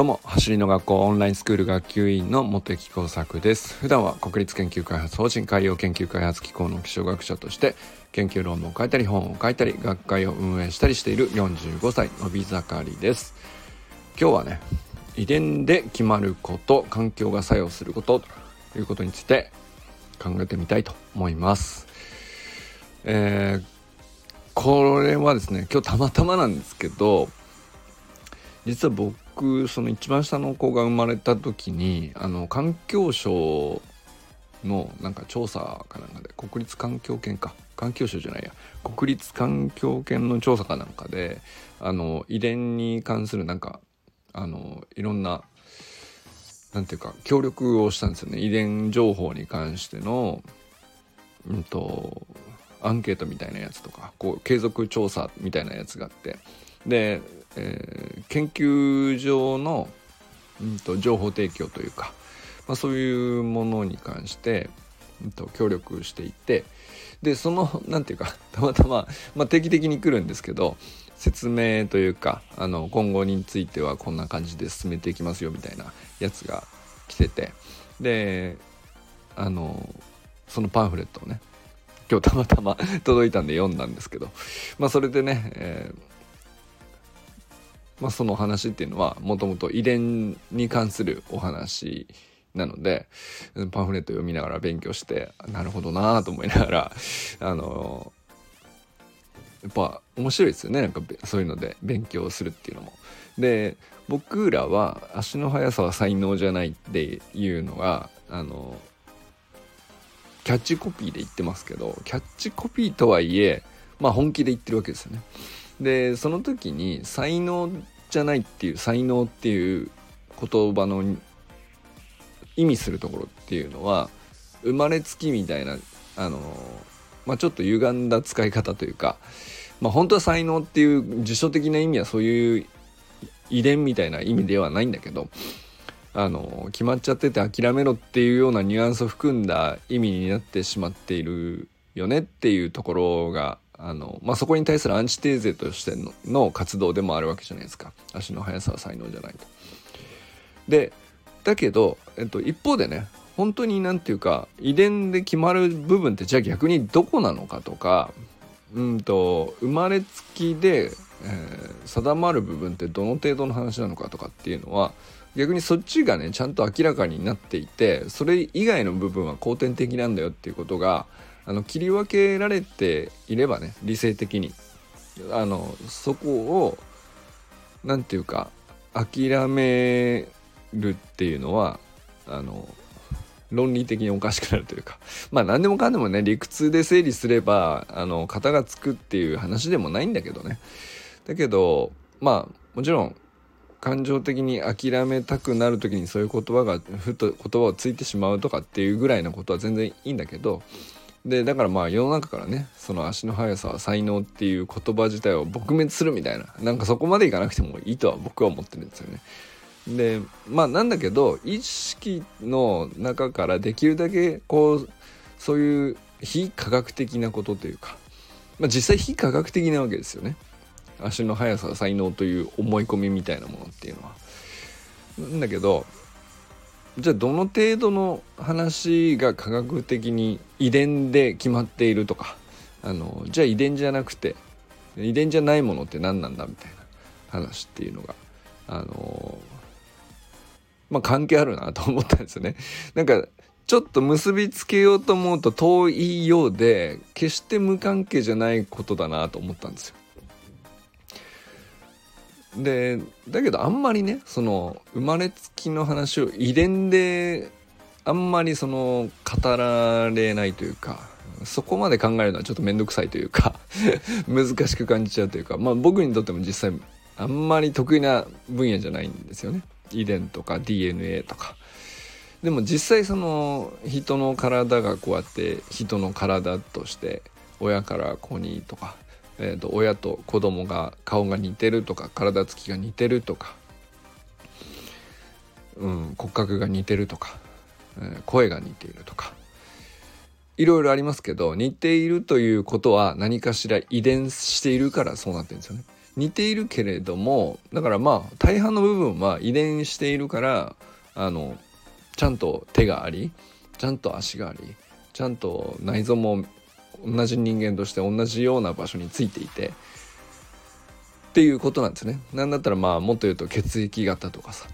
どうも走りの学校オンラインスクール学級委員の茂木耕作です。普段は国立研究開発法人海洋研究開発機構の気象学者として研究論文を書いたり本を書いたり学会を運営したりしている45歳のび盛りです。今日はね遺伝で決まること環境が作用することということについて考えてみたいと思います。えー、これはですね今日たまたまなんですけど実は僕その一番下の子が生まれた時にあの環境省のなんか調査かなんかで国立環境研か。環境省じゃないや。国立環境研の調査かなんかであの遺伝に関するなんかあのいろんななんていうか協力をしたんですよね。遺伝情報に関してのうんとアンケートみたいなやつとかこう継続調査みたいなやつがあって。でえー、研究上の、うんと、情報提供というか、まあ、そういうものに関して、うんと、協力していてでその何て言うか たまたま、まあ、定期的に来るんですけど説明というかあの今後についてはこんな感じで進めていきますよみたいなやつが来ててであのそのパンフレットをね今日たまたま 届いたんで読んだんですけどまあそれでね、えーまあ、その話っていうのはもともと遺伝に関するお話なのでパンフレット読みながら勉強してなるほどなと思いながらあのやっぱ面白いですよねなんかそういうので勉強するっていうのも。で僕らは足の速さは才能じゃないっていうのがあのキャッチコピーで言ってますけどキャッチコピーとはいえまあ本気で言ってるわけですよね。でその時に才能じゃないっていう才能っていう言葉の意味するところっていうのは生まれつきみたいなあのまあちょっと歪んだ使い方というかまあ本当は才能っていう辞書的な意味はそういう遺伝みたいな意味ではないんだけどあの決まっちゃってて諦めろっていうようなニュアンスを含んだ意味になってしまっているよねっていうところがあの、まあ、そこに対するアンチテーゼとしての活動でもあるわけじゃないですか足の速さは才能じゃないと。でだけど、えっと、一方でね本当に何て言うか遺伝で決まる部分ってじゃあ逆にどこなのかとかうんと生まれつきで、えー、定まる部分ってどの程度の話なのかとかっていうのは逆にそっちがねちゃんと明らかになっていてそれ以外の部分は後天的なんだよっていうことがあの切り分けられていればね理性的に。あのそこを何て言うか諦めるっていうのはあの論理的におかしくなるというか。まあ何でもかんでもね理屈で整理すればあの型がつくっていう話でもないんだけどね。だけどまあもちろん感情的に諦めたくなる時にそういう言葉がふと言葉をついてしまうとかっていうぐらいのことは全然いいんだけどでだからまあ世の中からねその足の速さは才能っていう言葉自体を撲滅するみたいななんかそこまでいかなくてもいいとは僕は思ってるんですよね。でまあなんだけど意識の中からできるだけこうそういう非科学的なことというか、まあ、実際非科学的なわけですよね。足の速さは才能という思い込みみたいなものっていうのは。なんだけどじゃあどの程度の話が科学的に遺伝で決まっているとかあのじゃあ遺伝じゃなくて遺伝じゃないものって何なんだみたいな話っていうのがあのまあ関係あるなと思ったんですよね。なんかちょっと結びつけようと思うと遠いようで決して無関係じゃないことだなと思ったんですよ。でだけどあんまりねその生まれつきの話を遺伝であんまりその語られないというかそこまで考えるのはちょっと面倒くさいというか 難しく感じちゃうというかまあ僕にとっても実際あんまり得意な分野じゃないんですよね遺伝とか DNA とか。でも実際その人の体がこうやって人の体として親から子にとかえーと、親と子供が顔が似てるとか体つきが似てるとか、うん、骨格が似てるとか、えー、声が似ているとかいろいろありますけど似ているということは何かしら遺伝しているからそうなってるんですよね。似ているけれどもだからまあ大半の部分は遺伝しているからあのちゃんと手がありちゃんと足がありちゃんと内臓も同じ人間として同じような場所についていてっていうことなんですね。なんだったらまあもっと言うと血液型とかさ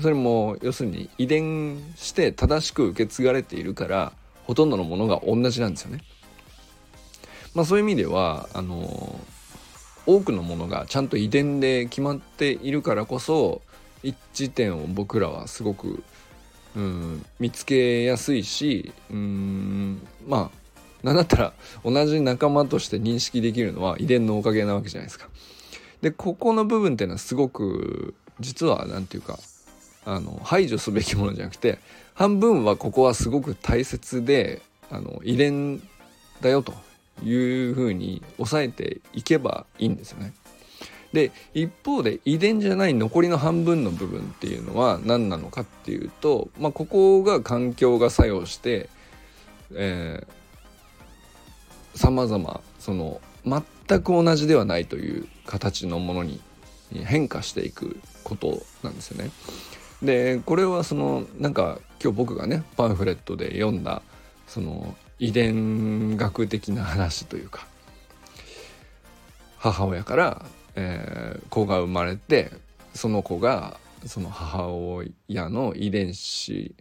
それも要するに遺伝して正しく受け継がれているからほとんどのものが同じなんですよね。まあそういう意味ではあの多くのものがちゃんと遺伝で決まっているからこそ一致点を僕らはすごく、うん、見つけやすいしうんまあなんだったら同じ仲間として認識できるのは遺伝のおかげなわけじゃないですか。でここの部分っていうのはすごく実は何て言うかあの排除すべきものじゃなくて半分はここはすごく大切であの遺伝だよというふうに抑えていけばいいんですよね。で一方で遺伝じゃない残りの半分の部分っていうのは何なのかっていうと、まあ、ここが環境が作用してさまざまその全く同じではないという形のものに変化していくことなんですよね。でこれはそのなんか今日僕がねパンフレットで読んだその遺伝学的な話というか母親から、えー、子が生まれてその子がその母親の遺伝子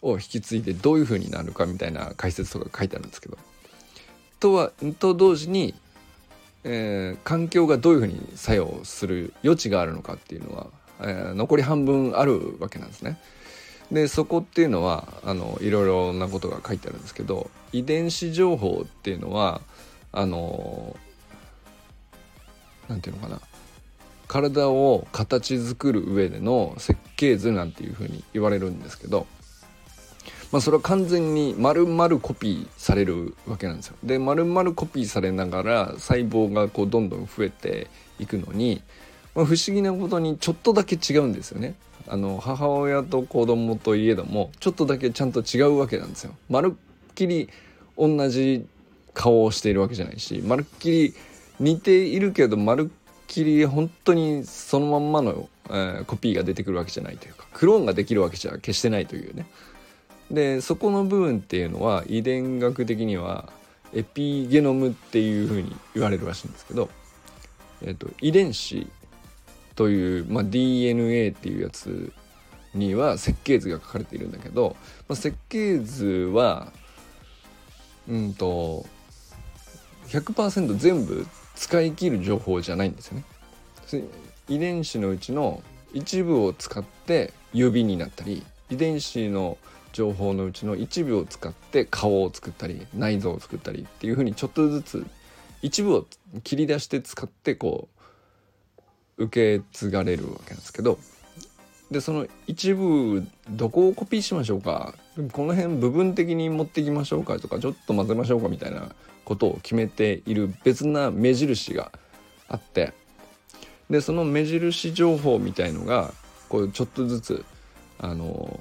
を引き継いでどういう風になるかみたいな解説とか書いてあるんですけどとはと同時に、えー、環境がどういう風に作用する余地があるのかっていうのはえー、残り半分あるわけなんですね。でそこっていうのはあのいろいろなことが書いてあるんですけど遺伝子情報っていうのはあのなんていうのかな体を形作る上での設計図なんていうふうに言われるんですけど、まあ、それは完全に丸々コピーされるわけなんですよ。で丸々コピーされながら細胞がこうどんどん増えていくのにまあ、不思議なことにちょっとだけ違うんですよね。あの母親と子供といえどもちょっとだけちゃんと違うわけなんですよ。まるっきり同じ顔をしているわけじゃないしまるっきり似ているけどまるっきり本当にそのまんまの、えー、コピーが出てくるわけじゃないというかクローンができるわけじゃ決してないというね。でそこの部分っていうのは遺伝学的にはエピゲノムっていうふうに言われるらしいんですけど、えーと遺伝子という、まあ、DNA っていうやつには設計図が書かれているんだけど、まあ、設計図はうんと100%全部使い切る情報じゃないんですよね。遺伝子のうちの一部を使って指になったり遺伝子の情報のうちの一部を使って顔を作ったり内臓を作ったりっていうふうにちょっとずつ一部を切り出して使ってこう受け継がれるわけなんですけどでその一部どこをコピーしましょうか？この辺部分的に持っていきましょうか？とかちょっと混ぜましょうかみたいなことを決めている別な目印があってでその目印情報みたいのがこうちょっとずつあの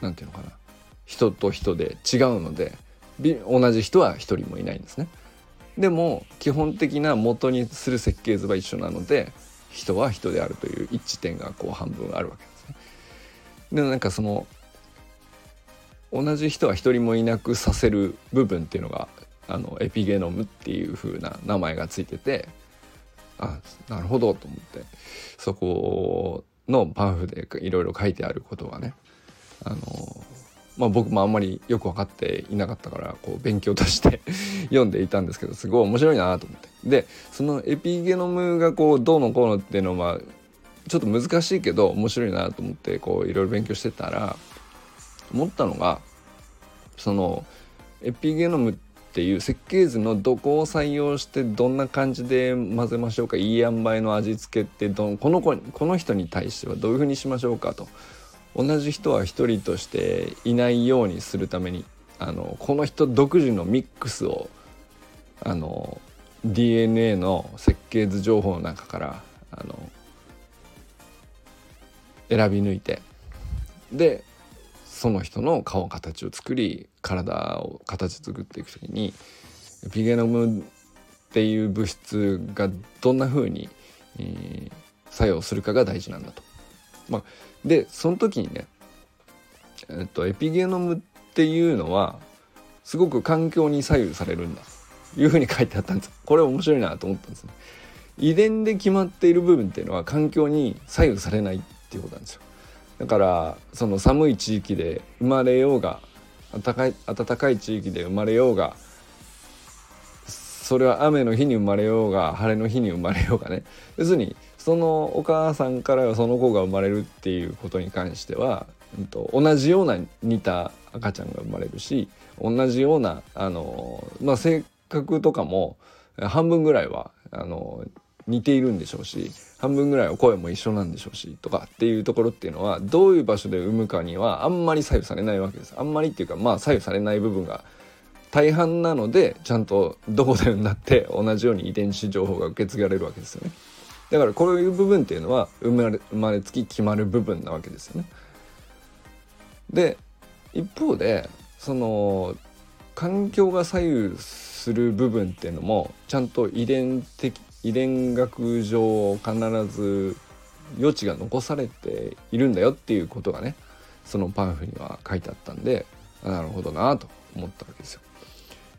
何て言うのかな人と人で違うので同じ人は一人もいないんですね。でも基本的な元にする設計図は一緒なので人は人であるという一致点がこう半分あるわけですね。でなんかその同じ人は一人もいなくさせる部分っていうのがあのエピゲノムっていう風な名前がついててあなるほどと思ってそこのパンフでいろいろ書いてあることがねあのまあ、僕もあんまりよく分かっていなかったからこう勉強として 読んでいたんですけどすごい面白いなと思って。でそのエピゲノムがこうどうのこうのっていうのはちょっと難しいけど面白いなと思ってこういろいろ勉強してたら思ったのがそのエピゲノムっていう設計図のどこを採用してどんな感じで混ぜましょうかいい塩梅の味付けってどこの子この人に対してはどういうふうにしましょうかと。同じ人は一人としていないようにするためにあのこの人独自のミックスをあの DNA の設計図情報の中からあの選び抜いてでその人の顔形を作り体を形作っていく時にピゲノムっていう物質がどんな風に、えー、作用するかが大事なんだと。まあ、でその時にね、えっと、エピゲノムっていうのはすごく環境に左右されるんだというふうに書いてあったんですこれ面白いなと思ったんですね。遺伝で決まっている部分っていうのは環境に左右されないっていうことなんですよ。だからその寒い地域で生まれようが暖かい暖かい地域で生まれようがそれは雨の日に生まれようが晴れの日に生まれようがね要するにそのお母さんからはその子が生まれるっていうことに関しては、うんと、同じような似た赤ちゃんが生まれるし同じようなあの、まあ、性格とかも半分ぐらいはあの似ているんでしょうし半分ぐらいは声も一緒なんでしょうしとかっていうところっていうのはどういう場所で産むかにはあんまり左右されないわけですあんまりっていうかまあ左右されない部分が大半なのでちゃんとどこで産んだって同じように遺伝子情報が受け継がれるわけですよね。だからこういう部分っていうのは生まれ生まれつき決まる部分なわけですよね。で一方でその環境が左右する部分っていうのもちゃんと遺伝的遺伝学上必ず余地が残されているんだよっていうことがねそのパンフには書いてあったんでなるほどなと思ったわけですよ。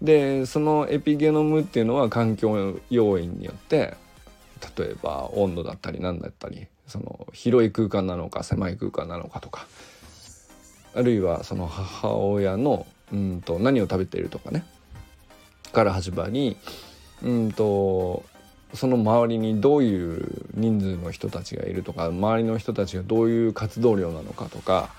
でそのエピゲノムっていうのは環境要因によって例えば温度だったり何だったりその広い空間なのか狭い空間なのかとかあるいはその母親のうんと何を食べているとかねから始まりうんとその周りにどういう人数の人たちがいるとか周りの人たちがどういう活動量なのかとか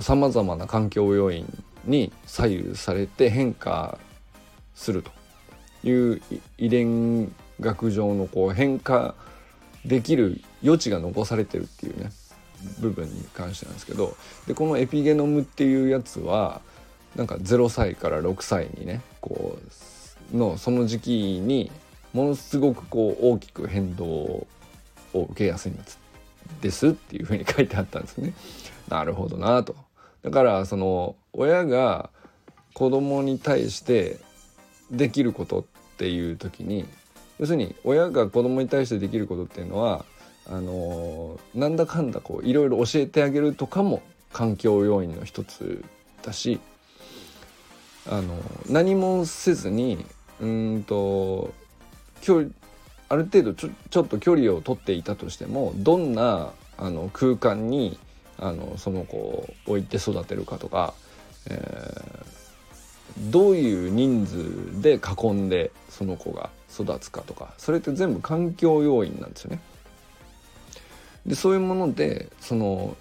さまざまな環境要因に左右されて変化するという遺伝学上のこう変化できる余地が残されてるっていうね部分に関してなんですけどでこのエピゲノムっていうやつはなんか0歳から6歳にねこうのその時期にものすごくこう大きく変動を受けやすいんですっていうふうに書いてあったんですね。なるほどなと。だからその親が子供に対してできることっていう時に要するに親が子供に対してできることっていうのはあのなんだかんだこういろいろ教えてあげるとかも環境要因の一つだしあの何もせずにうんと距離ある程度ちょちょっと距離を取っていたとしてもどんなあの空間にあのその子を置いて育てるかとか、えー、どういう人数で囲んでその子が育つかとかそれって全部環境要因なんですよね。でそういうものでその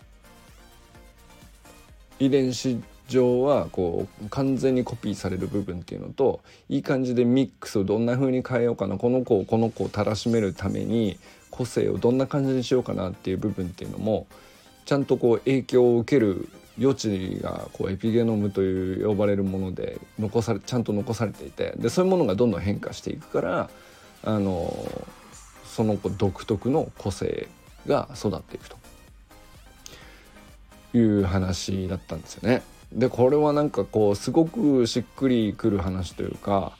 遺伝子上はこう完全にコピーされる部分っていうのといい感じでミックスをどんな風に変えようかなこの子をこの子をたらしめるために個性をどんな感じにしようかなっていう部分っていうのもちゃんとこう影響を受ける余地がこうエピゲノムという呼ばれるもので残されちゃんと残されていてでそういうものがどんどん変化していくからあのその子独特の個性が育っていくという話だったんですよね。でこれはなんかこうすごくしっくりくる話というか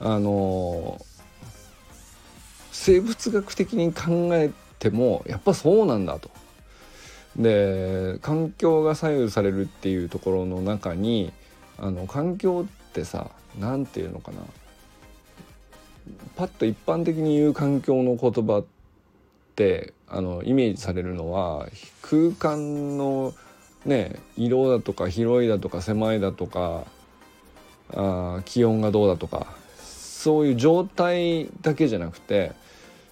あの生物学的に考えてもやっぱそうなんだと。で環境が左右されるっていうところの中にあの環境ってさ何て言うのかな。パッと一般的に言う環境の言葉ってあのイメージされるのは空間のね色だとか広いだとか狭いだとかあ気温がどうだとかそういう状態だけじゃなくて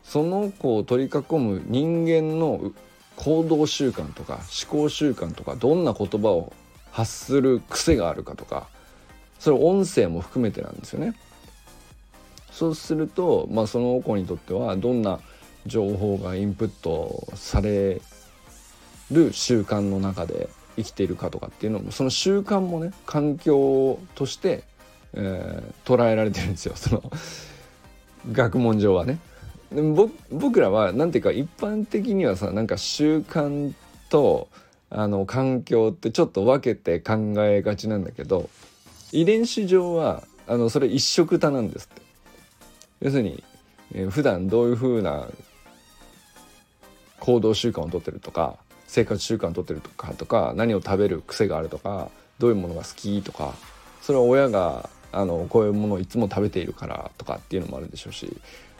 その子を取り囲む人間の行動習慣とか思考習慣とかどんな言葉を発する癖があるかとかそれ音声も含めてなんですよね。そうすると、まあ、その子にとってはどんな情報がインプットされる習慣の中で生きているかとかっていうのもその習慣もね環境として、えー、捉えられてるんですよその学問上はね。でも僕らは何ていうか一般的にはさなんか習慣とあの環境ってちょっと分けて考えがちなんだけど遺伝子上はあのそれ一色多なんですって。要するに、えー、普段どういうふうな行動習慣をとってるとか生活習慣をとってるとかとか何を食べる癖があるとかどういうものが好きとかそれは親があのこういうものをいつも食べているからとかっていうのもあるでしょうし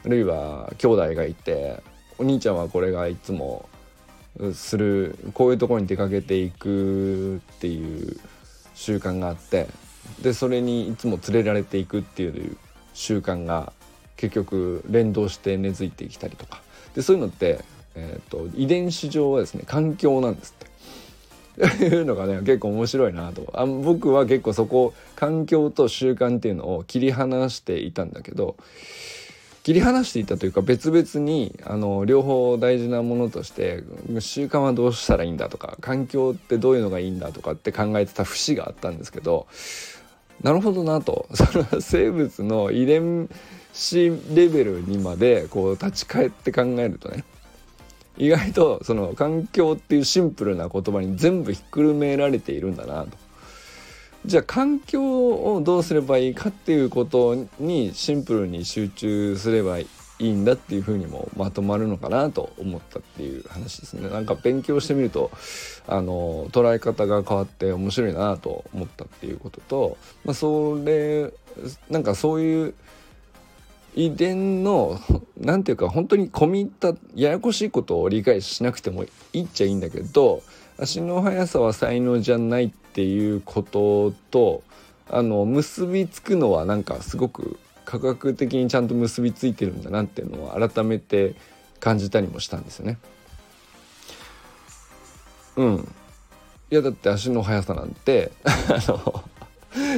るいは兄弟がいてお兄ちゃんはこれがいつもするこういうところに出かけていくっていう習慣があってでそれにいつも連れられていくっていう習慣が結局連動して根付いてきたりとかでそういうのって、えーと、遺伝子上はですね環境なんですって。いうのがね結構面白いなとあ僕は結構そこ環境と習慣っていうのを切り離していたんだけど切り離していたというか別々にあの両方大事なものとして習慣はどうしたらいいんだとか環境ってどういうのがいいんだとかって考えてた節があったんですけどなるほどなと。それは生物の遺伝子レベルにまでこう立ち返って考えるとね意外とその環境っていうシンプルな言葉に全部ひっくるめられているんだなと。じゃあ環境をどうすればいいかっていうことにシンプルに集中すればいいんだっていうふうにもまとまるのかなと思ったっていう話ですね。なんか勉強してみるとあの捉え方が変わって面白いなと思ったっていうことと、まあ、それなんかそういう遺伝の何て言うか本当に込み入ったややこしいことを理解しなくてもいいっちゃいいんだけど足の速さは才能じゃないってていうこととあの結びつくのはなんかすごく科学的にちゃんと結びついてるんだなっていうのを改めて感じたりもしたんですよね。うん。いやだって足の速さなんてあの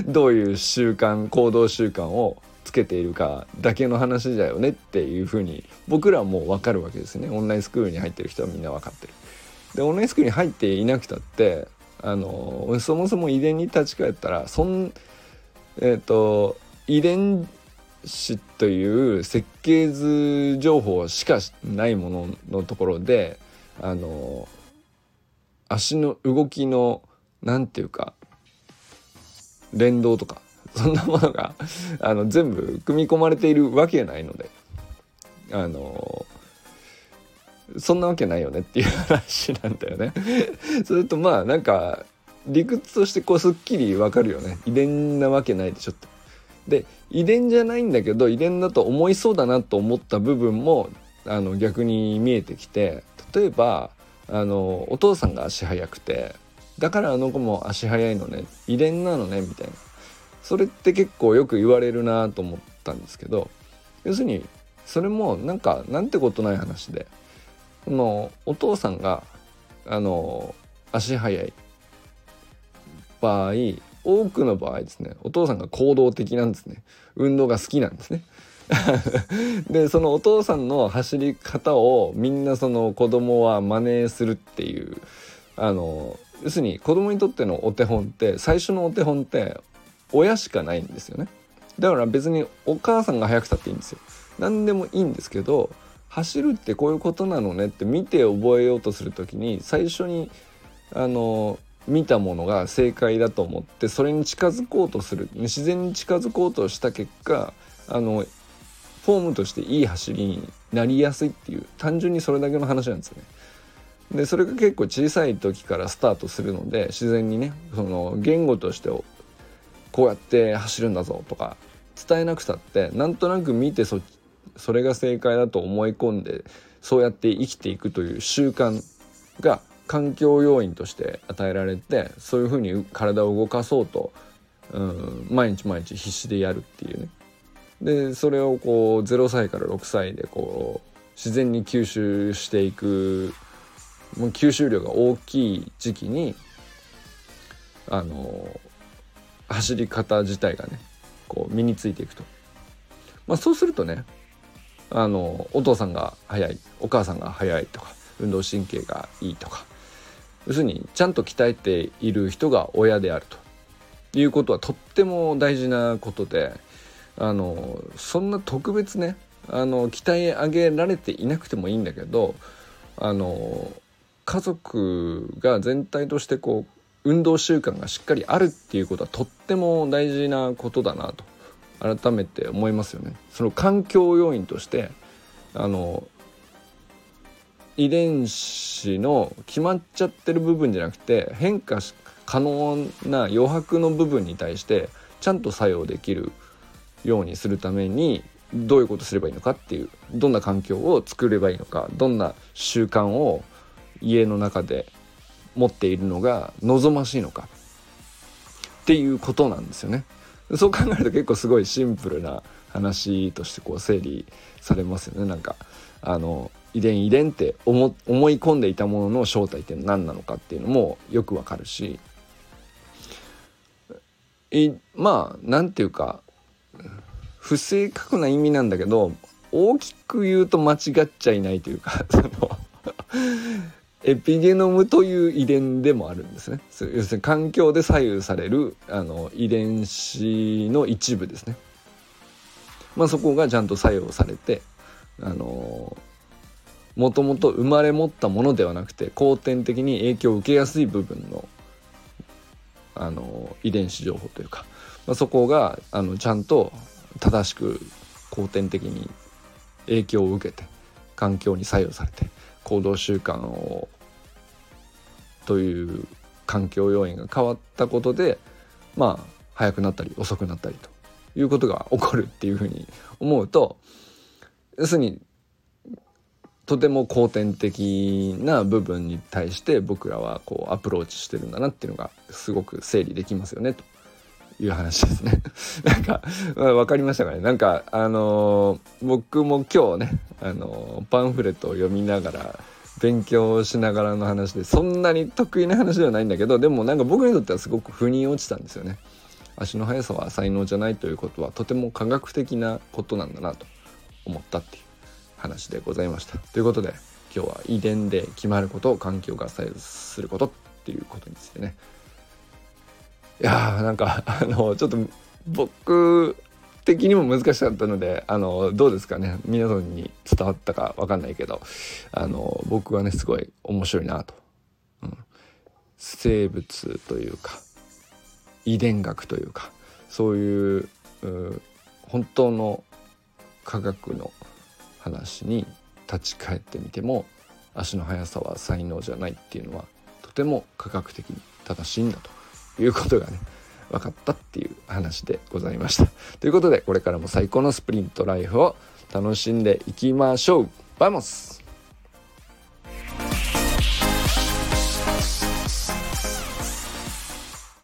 どういう習慣行動習慣をつけているかだけの話だよねっていうふうに僕らはもう分かるわけですねオンラインスクールに入ってる人はみんな分かってる。でオンラインスクールに入っていなくたってあのそもそも遺伝に立ち返ったらそんえっ、ー、と遺伝子という設計図情報しかないもののところであの足の動きの何て言うか連動とかそんなものがあの全部組み込まれているわけないのであのそんなわけないよねっていう話なんだよね。それとまあなんか理屈としてこうすっきりわかるよね遺伝なわけないでしょって。で遺伝じゃないんだけど遺伝だと思いそうだなと思った部分もあの逆に見えてきて例えばあのお父さんが足速くてだからあの子も足速いのね遺伝なのねみたいなそれって結構よく言われるなと思ったんですけど要するにそれもなんかなんてことない話でそのお父さんがあの足速い場合多くの場合ですねお父さんが行動的なんですね。運動が好きなんですね。でそのお父さんの走り方をみんなその子供は真似するっていうあの要するに子供にとってのお手本って最初のお手本って親しかないんですよね。だから別にお母さんが速くたっていいんですよ。何でもいいんですけど走るってこういうことなのねって見て覚えようとする時に最初にあの見たものが正解だと思ってそれに近づこうとする自然に近づこうとした結果あのフォームとしていい走りになりやすいっていう単純にそれだけの話なんですよね。でそれが結構小さい時からスタートするので自然にねその言語としてこうやって走るんだぞとか伝えなくたってなんとなく見てそっちそれが正解だと思い込んでそうやって生きていくという習慣が環境要因として与えられてそういうふうに体を動かそうと、うん、毎日毎日必死でやるっていうね。でそれをこう0歳から6歳でこう自然に吸収していくもう吸収量が大きい時期にあの走り方自体がねこう身についていくと、まあ、そうするとねあのお父さんが速いお母さんが速いとか運動神経がいいとか要するにちゃんと鍛えている人が親であると。いうことはとっても大事なことであのそんな特別ねあの鍛え上げられていなくてもいいんだけどあの家族が全体としてこう運動習慣がしっかりあるっていうことはとっても大事なことだなと。改めて思いますよね。その環境要因としてあの遺伝子の決まっちゃってる部分じゃなくて変化可能な余白の部分に対してちゃんと作用できるようにするためにどういうことすればいいのかっていうどんな環境を作ればいいのかどんな習慣を家の中で持っているのが望ましいのかっていうことなんですよね。そう考えると結構すごいシンプルな話としてこう整理されますよね。なんかあの遺伝遺伝って思思い込んでいたものの正体って何なのかっていうのもよくわかるし。いまあなんていうか不正確な意味なんだけど大きく言うと間違っちゃいないというかそのエピゲノムという遺伝でもあるんですね。要するに環境で左右されるあの遺伝子の一部ですね。まあそこがちゃんと作用されてあのもともと生まれ持ったものではなくて後天的に影響を受けやすい部分のあの遺伝子情報というか、まあ、そこがあのちゃんと正しく後天的に影響を受けて環境に作用されて行動習慣をという環境要因が変わったことでまあ早くなったり遅くなったりということが起こるっていうふうに思うと要するにとても後天的な部分に対して僕らはこうアプローチしてるんだなっていうのがすごく整理できますよねと。いう話ですね。なんか、分かりましたかねなんかあのー、僕も今日ね、あのー、パンフレットを読みながら勉強しながらの話でそんなに得意な話ではないんだけどでもなんか僕にとってはすごく腑に落ちたんですよね。足の速さは才能じゃないということはとても科学的なことなんだなと思ったっていう話でございました。ということで今日は遺伝で決まること環境が左右することっていうことについてねいやーなんかあのちょっと僕的にも難しかったのであのどうですかね。皆さんに伝わったか分かんないけどあの僕はねすごい面白いなと、うん、生物というか遺伝学というかそういうう本当の科学の話に立ち返ってみても足の速さは才能じゃないっていうのはとても科学的に正しいんだと。いうことがね分かったっていう話でございました。ということでこれからも最高のスプリントライフを楽しんでいきましょう vamos